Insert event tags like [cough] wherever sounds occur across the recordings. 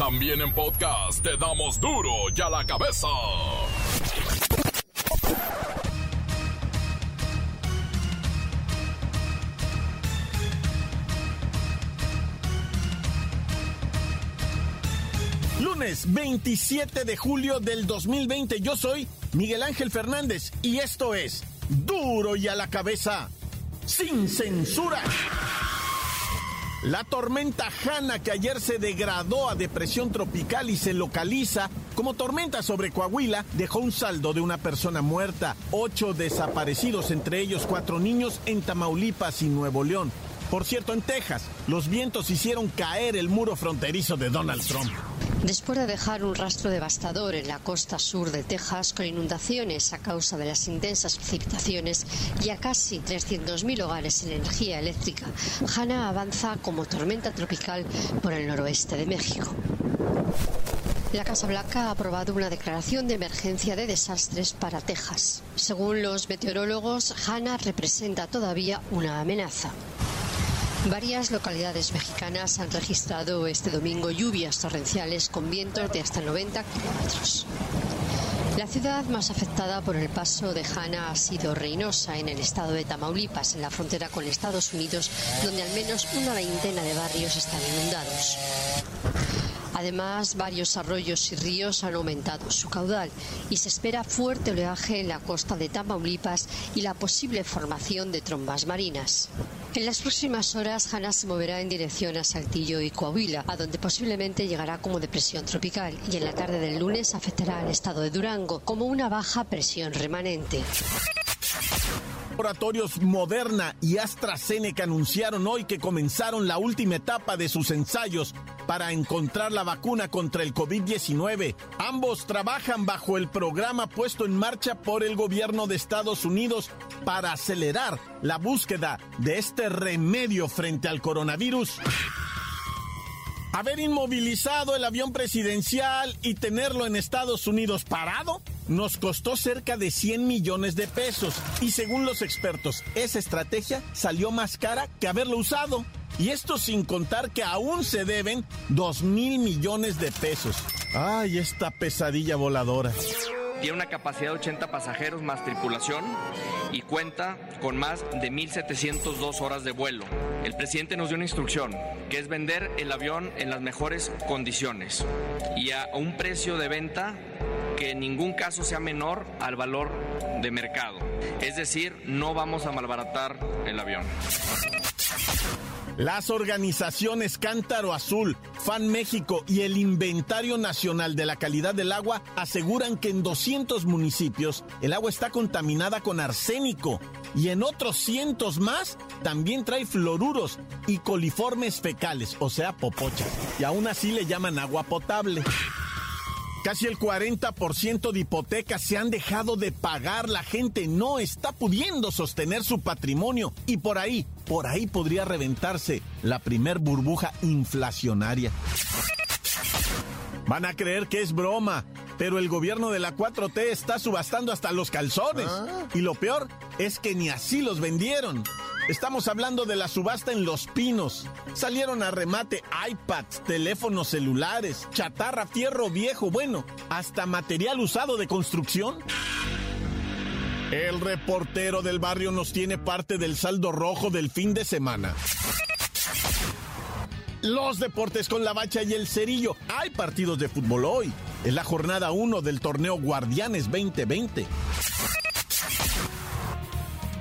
También en podcast te damos duro y a la cabeza. Lunes 27 de julio del 2020. Yo soy Miguel Ángel Fernández y esto es Duro y a la cabeza, sin censura. La tormenta Hanna, que ayer se degradó a depresión tropical y se localiza como tormenta sobre Coahuila, dejó un saldo de una persona muerta, ocho desaparecidos, entre ellos cuatro niños en Tamaulipas y Nuevo León. Por cierto, en Texas, los vientos hicieron caer el muro fronterizo de Donald Trump. Después de dejar un rastro devastador en la costa sur de Texas con inundaciones a causa de las intensas precipitaciones y a casi 300.000 hogares en energía eléctrica, Hanna avanza como tormenta tropical por el noroeste de México. La Casa Blanca ha aprobado una declaración de emergencia de desastres para Texas. Según los meteorólogos, Hanna representa todavía una amenaza. Varias localidades mexicanas han registrado este domingo lluvias torrenciales con vientos de hasta 90 kilómetros. La ciudad más afectada por el paso de Hanna ha sido Reynosa, en el estado de Tamaulipas, en la frontera con Estados Unidos, donde al menos una veintena de barrios están inundados. Además, varios arroyos y ríos han aumentado su caudal y se espera fuerte oleaje en la costa de Tamaulipas y la posible formación de trombas marinas. En las próximas horas, Hanna se moverá en dirección a Saltillo y Coahuila, a donde posiblemente llegará como depresión tropical y en la tarde del lunes afectará al estado de Durango como una baja presión remanente laboratorios Moderna y AstraZeneca anunciaron hoy que comenzaron la última etapa de sus ensayos para encontrar la vacuna contra el COVID-19. Ambos trabajan bajo el programa puesto en marcha por el gobierno de Estados Unidos para acelerar la búsqueda de este remedio frente al coronavirus. Haber inmovilizado el avión presidencial y tenerlo en Estados Unidos parado nos costó cerca de 100 millones de pesos y según los expertos, esa estrategia salió más cara que haberlo usado. Y esto sin contar que aún se deben 2 mil millones de pesos. Ay, esta pesadilla voladora. Tiene una capacidad de 80 pasajeros más tripulación y cuenta con más de 1.702 horas de vuelo. El presidente nos dio una instrucción, que es vender el avión en las mejores condiciones y a un precio de venta que en ningún caso sea menor al valor de mercado. Es decir, no vamos a malbaratar el avión. Las organizaciones Cántaro Azul, Fan México y el Inventario Nacional de la Calidad del Agua aseguran que en 200 municipios el agua está contaminada con arsénico y en otros cientos más también trae fluoruros y coliformes fecales, o sea, popochas. Y aún así le llaman agua potable. Casi el 40% de hipotecas se han dejado de pagar. La gente no está pudiendo sostener su patrimonio. Y por ahí, por ahí podría reventarse la primer burbuja inflacionaria. Van a creer que es broma, pero el gobierno de la 4T está subastando hasta los calzones. Y lo peor es que ni así los vendieron. Estamos hablando de la subasta en Los Pinos. Salieron a remate iPads, teléfonos celulares, chatarra, fierro viejo, bueno, hasta material usado de construcción. El reportero del barrio nos tiene parte del saldo rojo del fin de semana. Los deportes con la bacha y el cerillo. Hay partidos de fútbol hoy. Es la jornada 1 del torneo Guardianes 2020.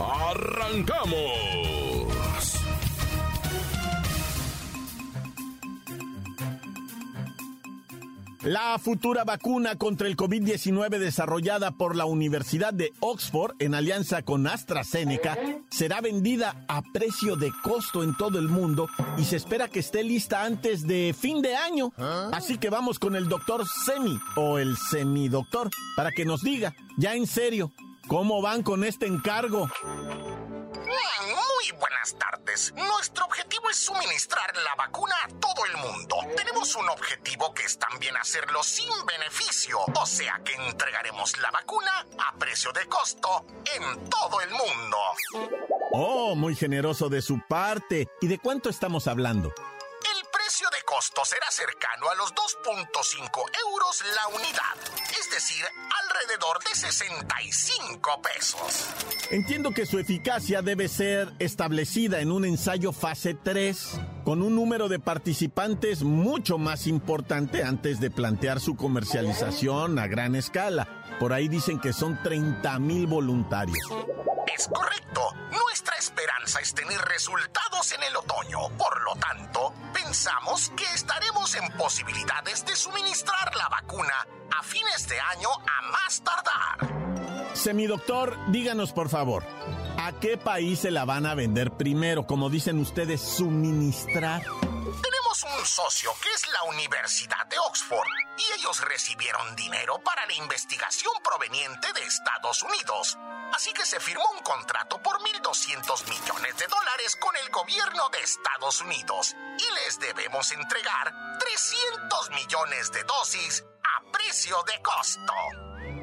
¡Arrancamos! La futura vacuna contra el COVID-19 desarrollada por la Universidad de Oxford en alianza con AstraZeneca será vendida a precio de costo en todo el mundo y se espera que esté lista antes de fin de año. Así que vamos con el doctor Semi o el semidoctor para que nos diga, ya en serio, cómo van con este encargo. Muy buenas tardes. Nuestro objetivo es suministrar la vacuna a todo el mundo. Tenemos un objetivo que es también hacerlo sin beneficio, o sea que entregaremos la vacuna a precio de costo en todo el mundo. Oh, muy generoso de su parte. ¿Y de cuánto estamos hablando? De costo será cercano a los 2.5 euros la unidad, es decir, alrededor de 65 pesos. Entiendo que su eficacia debe ser establecida en un ensayo fase 3, con un número de participantes mucho más importante antes de plantear su comercialización a gran escala. Por ahí dicen que son 30 mil voluntarios. Es correcto. Nuestra esperanza es tener resultados en el otoño. Por lo tanto, pensamos que estaremos en posibilidades de suministrar la vacuna a fines de año a más tardar. Semidoctor, díganos por favor, ¿a qué país se la van a vender primero? Como dicen ustedes, suministrar un socio que es la Universidad de Oxford y ellos recibieron dinero para la investigación proveniente de Estados Unidos. Así que se firmó un contrato por 1.200 millones de dólares con el gobierno de Estados Unidos y les debemos entregar 300 millones de dosis a precio de costo.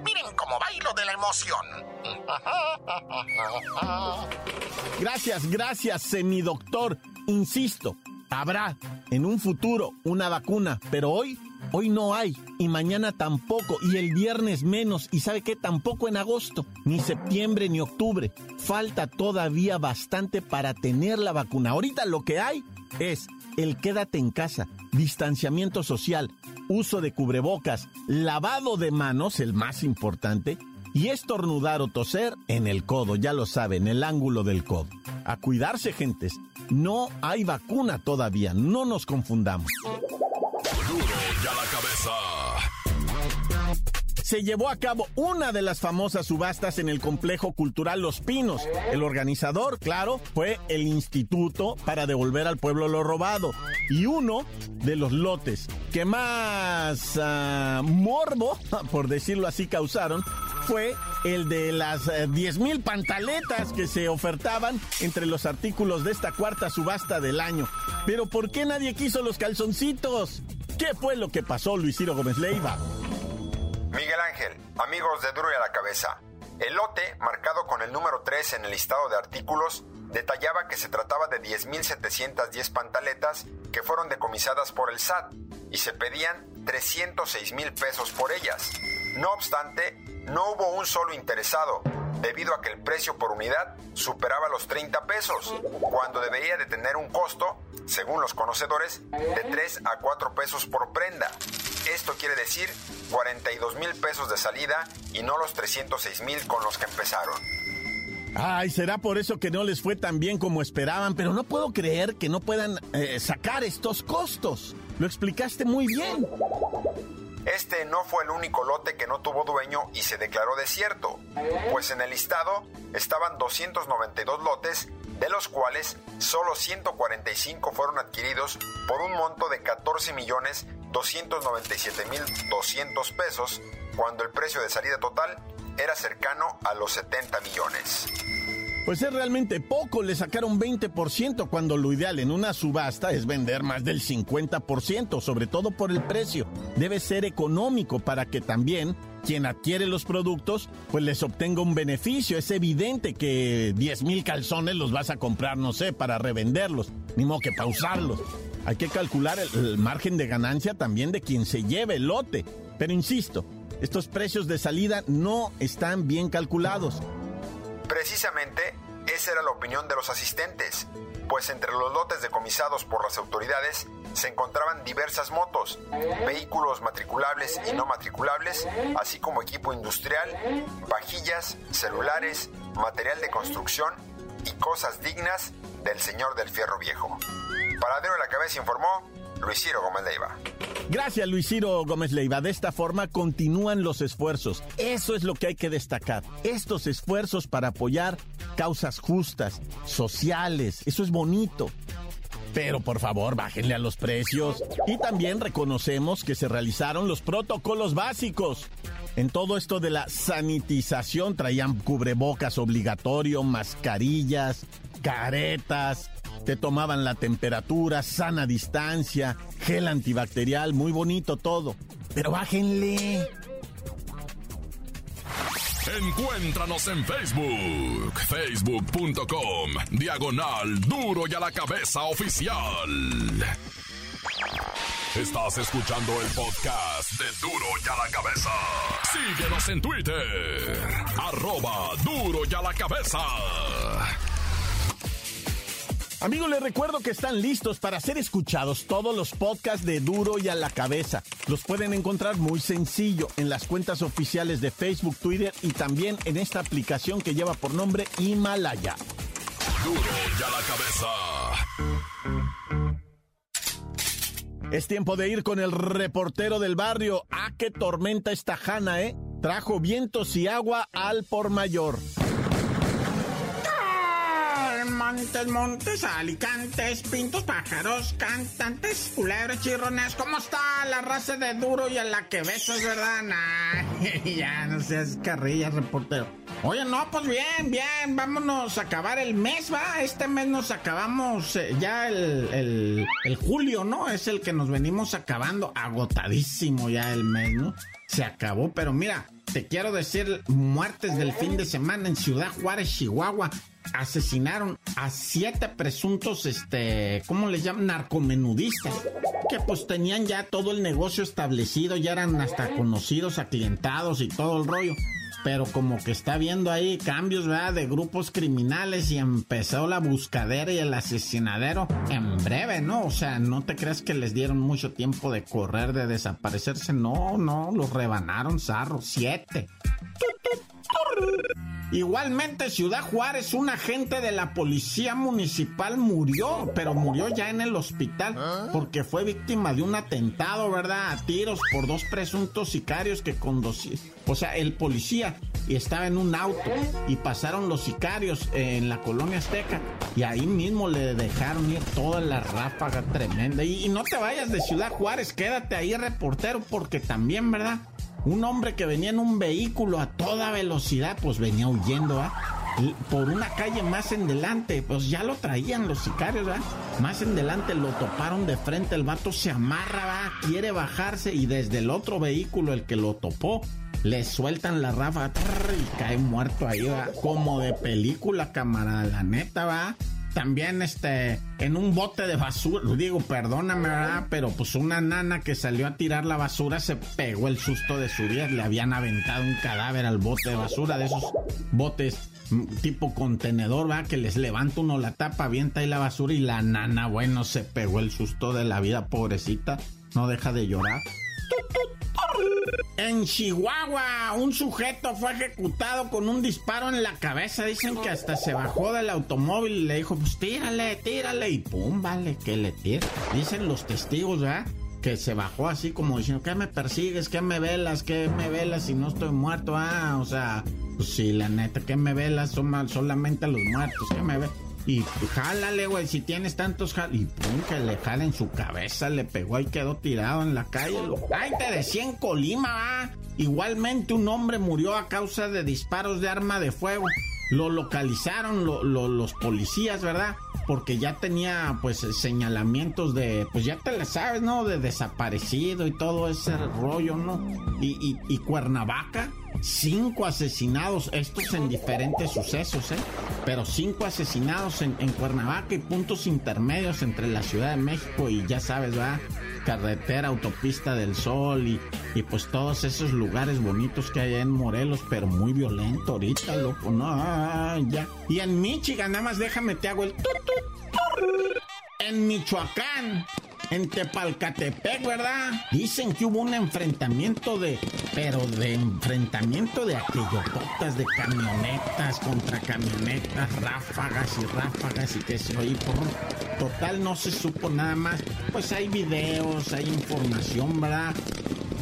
Miren cómo bailo de la emoción. [laughs] Gracias, gracias, semidoctor. Insisto, Habrá en un futuro una vacuna, pero hoy, hoy no hay y mañana tampoco y el viernes menos y sabe que tampoco en agosto, ni septiembre ni octubre. Falta todavía bastante para tener la vacuna. Ahorita lo que hay es el quédate en casa, distanciamiento social, uso de cubrebocas, lavado de manos, el más importante, y estornudar o toser en el codo, ya lo saben, el ángulo del codo. A cuidarse, gentes. No hay vacuna todavía, no nos confundamos. Se llevó a cabo una de las famosas subastas en el complejo cultural Los Pinos. El organizador, claro, fue el Instituto para devolver al pueblo lo robado. Y uno de los lotes que más ah, morbo, [laughs] por decirlo así, causaron fue el de las 10 eh, mil pantaletas que se ofertaban entre los artículos de esta cuarta subasta del año. Pero ¿por qué nadie quiso los calzoncitos? ¿Qué fue lo que pasó, Luis Ciro Gómez Leiva? Miguel Ángel, amigos de Duro a la Cabeza. El lote, marcado con el número 3 en el listado de artículos, detallaba que se trataba de 10.710 pantaletas que fueron decomisadas por el SAT y se pedían 306 mil pesos por ellas. No obstante, no hubo un solo interesado, debido a que el precio por unidad superaba los 30 pesos, cuando debería de tener un costo, según los conocedores, de 3 a 4 pesos por prenda. Esto quiere decir 42 mil pesos de salida y no los 306 mil con los que empezaron. Ay, será por eso que no les fue tan bien como esperaban, pero no puedo creer que no puedan eh, sacar estos costos. Lo explicaste muy bien. Este no fue el único lote que no tuvo dueño y se declaró desierto, pues en el listado estaban 292 lotes, de los cuales solo 145 fueron adquiridos por un monto de 14 millones 297 mil 200 pesos, cuando el precio de salida total era cercano a los 70 millones. Pues es realmente poco, le sacaron 20% cuando lo ideal en una subasta es vender más del 50%, sobre todo por el precio. Debe ser económico para que también quien adquiere los productos pues les obtenga un beneficio. Es evidente que 10 mil calzones los vas a comprar, no sé, para revenderlos, ni modo que pausarlos. Hay que calcular el, el margen de ganancia también de quien se lleve el lote. Pero insisto, estos precios de salida no están bien calculados. Precisamente esa era la opinión de los asistentes, pues entre los lotes decomisados por las autoridades se encontraban diversas motos, vehículos matriculables y no matriculables, así como equipo industrial, vajillas, celulares, material de construcción y cosas dignas del señor del fierro viejo. Para de la Cabeza informó Luis Ciro Gómez Leiva. Gracias, Luis Ciro Gómez Leiva. De esta forma continúan los esfuerzos. Eso es lo que hay que destacar. Estos esfuerzos para apoyar causas justas, sociales. Eso es bonito. Pero por favor, bájenle a los precios. Y también reconocemos que se realizaron los protocolos básicos. En todo esto de la sanitización traían cubrebocas obligatorio, mascarillas, caretas, te tomaban la temperatura, sana distancia, gel antibacterial, muy bonito todo. Pero bájenle. Encuéntranos en Facebook, facebook.com, diagonal duro y a la cabeza oficial. Estás escuchando el podcast de duro y a la cabeza. Síguenos en Twitter, arroba duro y a la cabeza. Amigos, les recuerdo que están listos para ser escuchados todos los podcasts de Duro y a la cabeza. Los pueden encontrar muy sencillo en las cuentas oficiales de Facebook, Twitter y también en esta aplicación que lleva por nombre Himalaya. Duro y a la cabeza. Es tiempo de ir con el reportero del barrio. ¡Ah, qué tormenta esta jana, eh! Trajo vientos y agua al por mayor. Montes, alicantes, pintos, pájaros, cantantes, culebras, chirrones. ¿Cómo está la raza de duro y a la que besos, verdad? [laughs] Nah, ya no seas carrilla, reportero. Oye, no, pues bien, bien, vámonos a acabar el mes, va. Este mes nos acabamos eh, ya el, el, el julio, ¿no? Es el que nos venimos acabando, agotadísimo ya el mes, ¿no? Se acabó, pero mira, te quiero decir, muertes del fin de semana en Ciudad Juárez, Chihuahua asesinaron a siete presuntos, este, ¿cómo les llaman? Narcomenudistas. Que pues tenían ya todo el negocio establecido, ya eran hasta conocidos, aclientados y todo el rollo. Pero como que está viendo ahí cambios, ¿verdad? De grupos criminales y empezó la buscadera y el asesinadero en breve, ¿no? O sea, no te creas que les dieron mucho tiempo de correr, de desaparecerse. No, no, los rebanaron, zarro. Siete. Igualmente, Ciudad Juárez, un agente de la policía municipal murió, pero murió ya en el hospital porque fue víctima de un atentado, ¿verdad? A tiros por dos presuntos sicarios que conducían. O sea, el policía estaba en un auto y pasaron los sicarios en la colonia Azteca y ahí mismo le dejaron ir toda la ráfaga tremenda. Y, y no te vayas de Ciudad Juárez, quédate ahí, reportero, porque también, ¿verdad? Un hombre que venía en un vehículo a toda velocidad, pues venía huyendo, ¿ah? Por una calle más en delante, pues ya lo traían los sicarios, ¿verdad? Más en delante lo toparon de frente, el vato se amarra, ¿va? quiere bajarse y desde el otro vehículo, el que lo topó, le sueltan la ráfaga y cae muerto ahí, ¿va? Como de película, camarada, la neta, va también este en un bote de basura, digo, perdóname, ¿verdad? Pero pues una nana que salió a tirar la basura se pegó el susto de su vida, le habían aventado un cadáver al bote de basura de esos botes mm, tipo contenedor, ¿verdad? Que les levanta uno la tapa, avienta ahí la basura y la nana, bueno, se pegó el susto de la vida, pobrecita, no deja de llorar. En Chihuahua, un sujeto fue ejecutado con un disparo en la cabeza. Dicen que hasta se bajó del automóvil y le dijo, pues tírale, tírale. Y pum, vale, que le tira. Dicen los testigos, ¿verdad? Que se bajó así como diciendo, ¿qué me persigues? ¿Qué me velas? ¿Qué me velas si no estoy muerto? Ah, o sea, pues sí, la neta, ¿qué me velas? Son solamente los muertos, ¿qué me velas? Y jálale, güey, si tienes tantos jal... Y pum, que le jala en su cabeza, le pegó y quedó tirado en la calle. Ay, te decía en Colima, ¿va? Igualmente un hombre murió a causa de disparos de arma de fuego. Lo localizaron los policías, ¿verdad? Porque ya tenía, pues, señalamientos de, pues ya te la sabes, ¿no? De desaparecido y todo ese rollo, ¿no? Y, y, y Cuernavaca cinco asesinados, estos en diferentes sucesos, ¿eh? Pero cinco asesinados en, Cuernavaca y puntos intermedios entre la Ciudad de México y ya sabes, va carretera, autopista del Sol y, y, pues todos esos lugares bonitos que hay en Morelos, pero muy violento ahorita, loco, no, ya. Y en Michigan, nada más déjame, te hago el... En Michoacán, en Tepalcatepec, ¿verdad? Dicen que hubo un enfrentamiento de, pero de enfrentamiento de aquellototas, de camionetas contra camionetas, ráfagas y ráfagas y que se oí por total no se supo nada más. Pues hay videos, hay información, ¿verdad?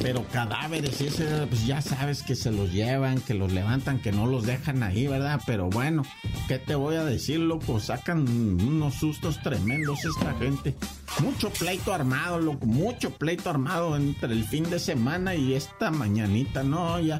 Pero cadáveres, ese, pues ya sabes que se los llevan, que los levantan, que no los dejan ahí, ¿verdad? Pero bueno, ¿qué te voy a decir, loco? Sacan unos sustos tremendos esta gente. Mucho pleito armado, loco, mucho pleito armado entre el fin de semana y esta mañanita, ¿no? Ya.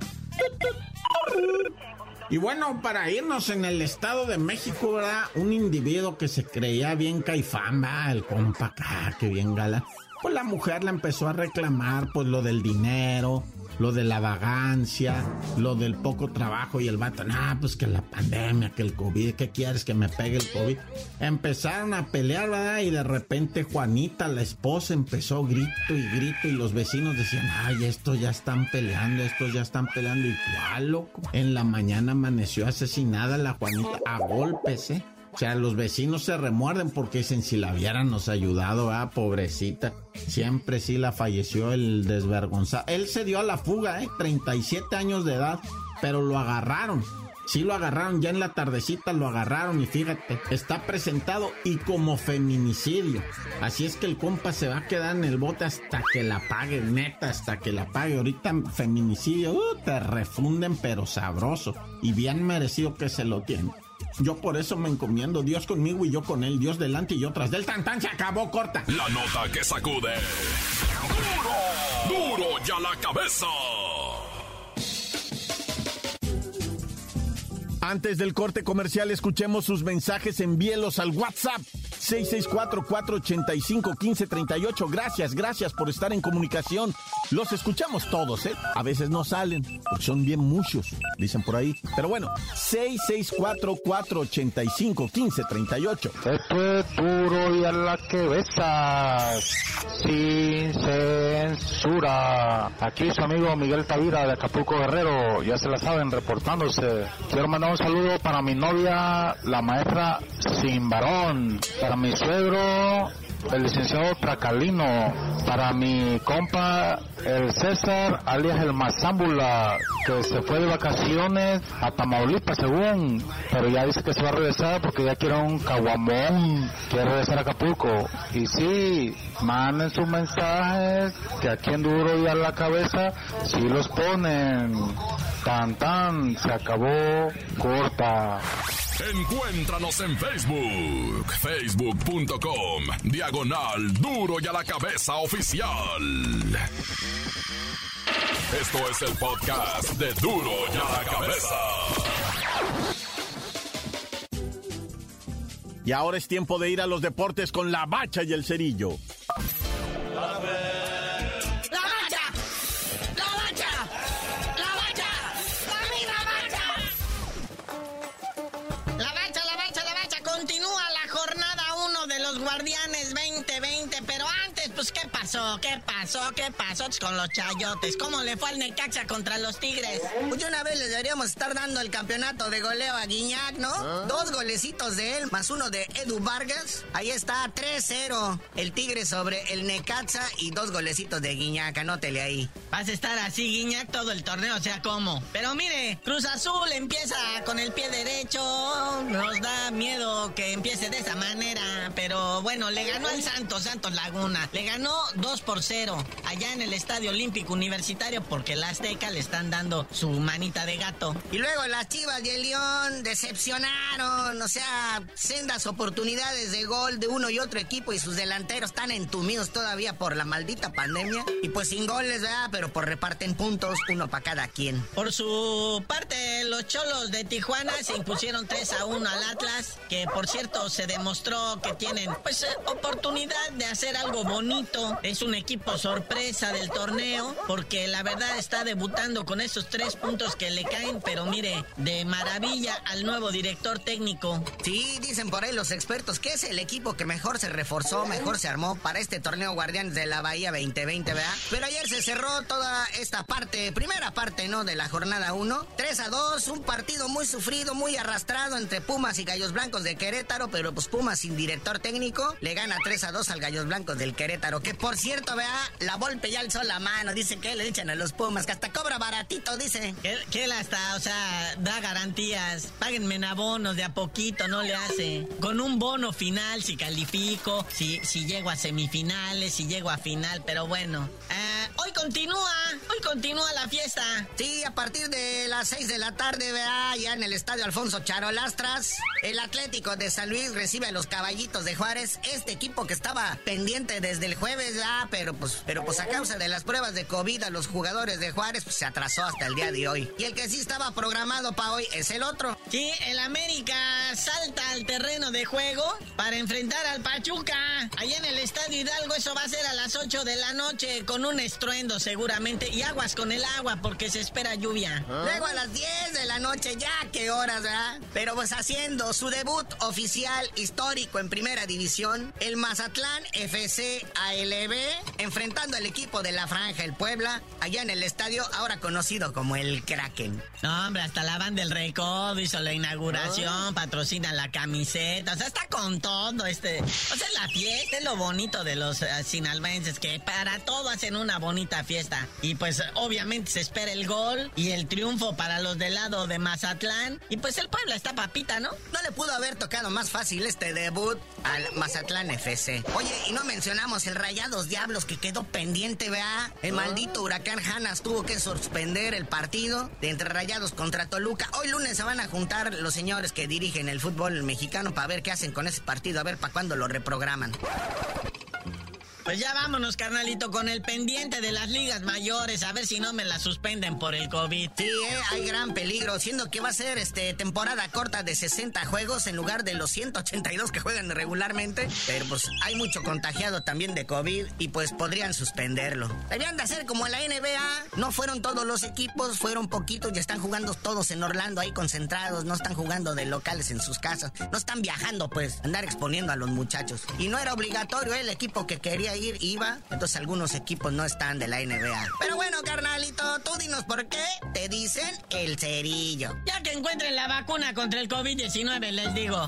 Y bueno, para irnos en el Estado de México, ¿verdad? Un individuo que se creía bien ¿verdad? El compa acá, que bien gala pues la mujer la empezó a reclamar, pues lo del dinero, lo de la vagancia, lo del poco trabajo y el vato, nah, pues que la pandemia, que el COVID, ¿qué quieres que me pegue el COVID? Empezaron a pelear, ¿verdad? Y de repente Juanita, la esposa, empezó grito y grito y los vecinos decían, ay, estos ya están peleando, estos ya están peleando. ¿Y cuál, loco? En la mañana amaneció asesinada la Juanita a golpes, ¿eh? O sea, los vecinos se remuerden porque dicen, si la hubieran nos ayudado, ah, pobrecita. Siempre sí la falleció el desvergonzado. Él se dio a la fuga, ¿eh? 37 años de edad, pero lo agarraron. Sí lo agarraron, ya en la tardecita lo agarraron y fíjate, está presentado y como feminicidio. Así es que el compa se va a quedar en el bote hasta que la pague, neta, hasta que la pague. Ahorita feminicidio, uh, te refunden pero sabroso y bien merecido que se lo tiene. Yo por eso me encomiendo. Dios conmigo y yo con él. Dios delante y yo tras del. Tan tan se acabó corta. La nota que sacude. ¡Duro! ¡Duro ya la cabeza! Antes del corte comercial, escuchemos sus mensajes. Envíelos al WhatsApp 664-485-1538. Gracias, gracias por estar en comunicación. Los escuchamos todos, ¿eh? A veces no salen, porque son bien muchos, dicen por ahí. Pero bueno, 664-485-1538. Esto es duro y a la que besas, sin censura. Aquí su amigo Miguel Tavira de Acapulco Guerrero, ya se la saben, reportándose. Quiero mandar un saludo para mi novia, la maestra Sin Varón, para mi suegro, el licenciado Tracalino, para mi compa, el César, alias el Mazámbula, que se fue de vacaciones a Tamaulipas, según, pero ya dice que se va a regresar porque ya quiere un caguamón, quiere regresar a Acapulco. Y sí, manden sus mensajes, que aquí en Duro y a la cabeza, si los ponen. Tan tan, se acabó, corta. Encuéntranos en Facebook, facebook.com, diagonal duro y a la cabeza oficial. Esto es el podcast de duro y a la cabeza. Y ahora es tiempo de ir a los deportes con la bacha y el cerillo. ¿Qué pasó? ¿Qué pasó con los chayotes? ¿Cómo le fue al Necaxa contra los Tigres? Pues una vez le deberíamos estar dando el campeonato de goleo a Guiñac, ¿no? ¿Ah? Dos golecitos de él, más uno de Edu Vargas. Ahí está, 3-0. El Tigre sobre el Necaxa y dos golecitos de Guiñac, anótele ahí. Vas a estar así, Guiñac, todo el torneo, o sea, ¿cómo? Pero mire, Cruz Azul empieza con el pie derecho. Nos da miedo que empiece de esa manera. Pero bueno, le ganó al Santos, Santos Laguna. Le ganó 2 por 0 allá en el Estadio Olímpico Universitario porque la Azteca le están dando su manita de gato. Y luego las Chivas y el León decepcionaron, o sea, sendas oportunidades de gol de uno y otro equipo y sus delanteros están entumidos todavía por la maldita pandemia. Y pues sin goles, ¿verdad? Pero por reparten puntos, uno para cada quien. Por su parte, los Cholos de Tijuana se impusieron 3 a 1 al Atlas, que por cierto se demostró que tienen pues oportunidad de hacer algo bonito es un equipo sorpresa del torneo, porque la verdad está debutando con esos tres puntos que le caen, pero mire, de maravilla al nuevo director técnico. Sí, dicen por ahí los expertos que es el equipo que mejor se reforzó, mejor se armó para este torneo Guardianes de la Bahía 2020, ¿verdad? Pero ayer se cerró toda esta parte, primera parte, ¿no? De la jornada 1. 3 a 2, un partido muy sufrido, muy arrastrado entre Pumas y Gallos Blancos de Querétaro, pero pues Pumas sin director técnico le gana 3 a 2 al Gallos Blancos del Querétaro, que por cierto, vea, la Volpe ya alzó la mano, dice que le echan a los Pumas, que hasta cobra baratito, dice. Que, él hasta, o sea, da garantías, páguenme en abonos de a poquito, no le hace. Con un bono final, si califico, si, si llego a semifinales, si llego a final, pero bueno. Eh, hoy continúa, hoy continúa la fiesta. Sí, a partir de las 6 de la tarde, vea, ya en el estadio Alfonso Charolastras, el Atlético de San Luis recibe a los caballitos de Juárez, este equipo que estaba pendiente desde el jueves, ya, pero pues, pero pues a causa de las pruebas de COVID a los jugadores de Juárez, pues se atrasó hasta el día de hoy. Y el que sí estaba programado para hoy es el otro. Sí, el América salta al terreno de juego para enfrentar al Pachuca. Allá en el Estadio Hidalgo, eso va a ser a las 8 de la noche, con un estruendo seguramente. Y aguas con el agua, porque se espera lluvia. Luego a las 10 de la noche, ya qué horas, ¿verdad? Pero pues haciendo su debut oficial histórico en primera división, el Mazatlán FC ALB, enfrentando al equipo de la Franja, el Puebla, allá en el estadio, ahora conocido como el Kraken. No, hombre, hasta la banda del Recodo hizo la inauguración, patrocina la camiseta, o sea, está con todo este. O sea, la fiesta es lo bonito de los eh, sinalbenses, que para todo hacen una bonita fiesta. Y pues, obviamente, se espera el gol y el triunfo para los del lado de Mazatlán. Y pues el Puebla está papita, ¿no? No le pudo haber tocado más fácil este debut al Mazatlán FC. Oye, y no mencionamos el Rayados Diablos que quedó pendiente, vea. El maldito huracán Hanas tuvo que suspender el partido de entre Rayados contra Toluca. Hoy lunes se van a juntar los señores que dirigen el fútbol mexicano para ver qué hacen con ese partido, a ver para cuándo lo reprograman. Pues ya vámonos, carnalito, con el pendiente de las ligas mayores, a ver si no me la suspenden por el COVID. Sí, eh, hay gran peligro, siendo que va a ser este temporada corta de 60 juegos en lugar de los 182 que juegan regularmente. Pero pues hay mucho contagiado también de COVID y pues podrían suspenderlo. Deberían de hacer como la NBA. No fueron todos los equipos, fueron poquitos y están jugando todos en Orlando ahí concentrados. No están jugando de locales en sus casas. No están viajando, pues, andar exponiendo a los muchachos. Y no era obligatorio el equipo que quería ir, iba. Entonces algunos equipos no están de la NBA. Pero bueno, carnalito, tú dinos por qué te dicen el cerillo. Ya que encuentren la vacuna contra el COVID-19, les digo.